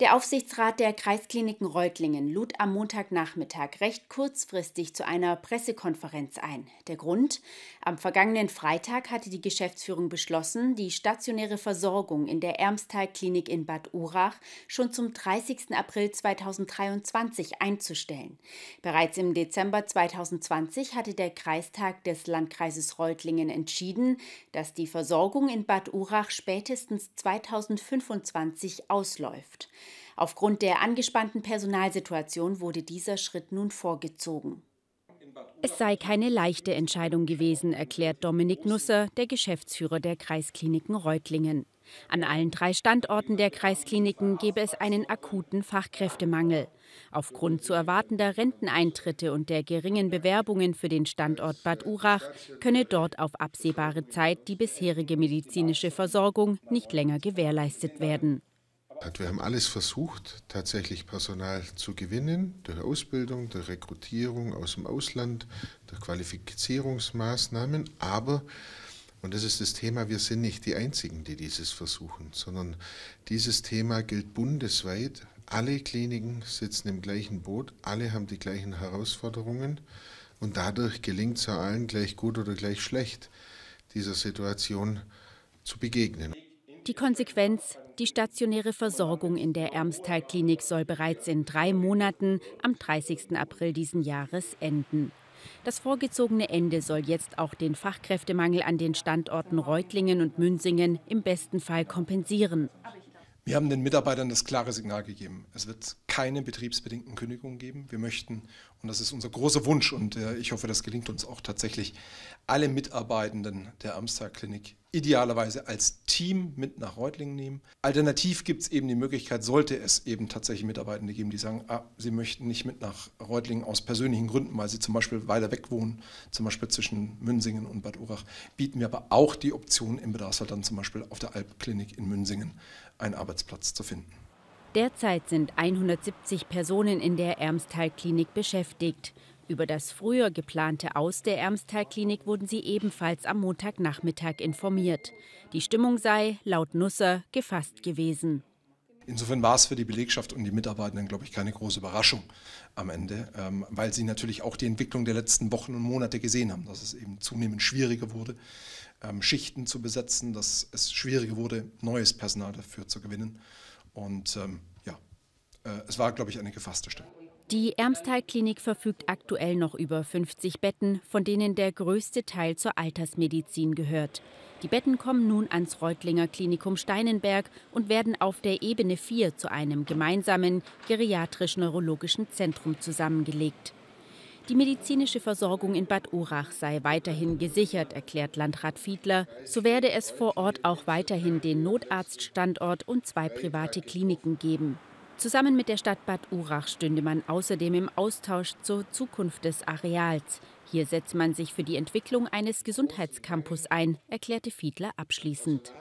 Der Aufsichtsrat der Kreiskliniken Reutlingen lud am Montagnachmittag recht kurzfristig zu einer Pressekonferenz ein. Der Grund? Am vergangenen Freitag hatte die Geschäftsführung beschlossen, die stationäre Versorgung in der Ermstal-Klinik in Bad Urach schon zum 30. April 2023 einzustellen. Bereits im Dezember 2020 hatte der Kreistag des Landkreises Reutlingen entschieden, dass die Versorgung in Bad Urach spätestens 2025 ausläuft. Aufgrund der angespannten Personalsituation wurde dieser Schritt nun vorgezogen. Es sei keine leichte Entscheidung gewesen, erklärt Dominik Nusser, der Geschäftsführer der Kreiskliniken Reutlingen. An allen drei Standorten der Kreiskliniken gebe es einen akuten Fachkräftemangel. Aufgrund zu erwartender Renteneintritte und der geringen Bewerbungen für den Standort Bad Urach könne dort auf absehbare Zeit die bisherige medizinische Versorgung nicht länger gewährleistet werden. Wir haben alles versucht, tatsächlich Personal zu gewinnen, durch Ausbildung, durch Rekrutierung aus dem Ausland, durch Qualifizierungsmaßnahmen. Aber, und das ist das Thema, wir sind nicht die Einzigen, die dieses versuchen, sondern dieses Thema gilt bundesweit. Alle Kliniken sitzen im gleichen Boot, alle haben die gleichen Herausforderungen und dadurch gelingt es allen gleich gut oder gleich schlecht, dieser Situation zu begegnen. Die Konsequenz, die stationäre Versorgung in der Ermstal-Klinik soll bereits in drei Monaten am 30. April diesen Jahres enden. Das vorgezogene Ende soll jetzt auch den Fachkräftemangel an den Standorten Reutlingen und Münsingen im besten Fall kompensieren. Wir haben den Mitarbeitern das klare Signal gegeben. Es wird keine betriebsbedingten Kündigungen geben. Wir möchten, und das ist unser großer Wunsch, und äh, ich hoffe, das gelingt uns auch tatsächlich, alle Mitarbeitenden der Amstar Klinik idealerweise als Team mit nach Reutlingen nehmen. Alternativ gibt es eben die Möglichkeit, sollte es eben tatsächlich Mitarbeitende geben, die sagen, ah, sie möchten nicht mit nach Reutlingen aus persönlichen Gründen, weil sie zum Beispiel weiter weg wohnen, zum Beispiel zwischen Münsingen und Bad Urach, bieten wir aber auch die Option im Bedarfsfall dann zum Beispiel auf der Alpklinik in Münsingen einen Arbeitsplatz zu finden. Derzeit sind 170 Personen in der Ermstal-Klinik beschäftigt. Über das früher geplante Aus der Ermstal-Klinik wurden sie ebenfalls am Montagnachmittag informiert. Die Stimmung sei, laut Nusser, gefasst gewesen. Insofern war es für die Belegschaft und die Mitarbeitenden, glaube ich, keine große Überraschung am Ende, ähm, weil sie natürlich auch die Entwicklung der letzten Wochen und Monate gesehen haben, dass es eben zunehmend schwieriger wurde, ähm, Schichten zu besetzen, dass es schwieriger wurde, neues Personal dafür zu gewinnen. Und ähm, ja, äh, es war, glaube ich, eine gefasste Stimmung. Die Ermstal-Klinik verfügt aktuell noch über 50 Betten, von denen der größte Teil zur Altersmedizin gehört. Die Betten kommen nun ans Reutlinger Klinikum Steinenberg und werden auf der Ebene 4 zu einem gemeinsamen geriatrisch-neurologischen Zentrum zusammengelegt. Die medizinische Versorgung in Bad Urach sei weiterhin gesichert, erklärt Landrat Fiedler. So werde es vor Ort auch weiterhin den Notarztstandort und zwei private Kliniken geben. Zusammen mit der Stadt Bad Urach stünde man außerdem im Austausch zur Zukunft des Areals. Hier setzt man sich für die Entwicklung eines Gesundheitscampus ein, erklärte Fiedler abschließend.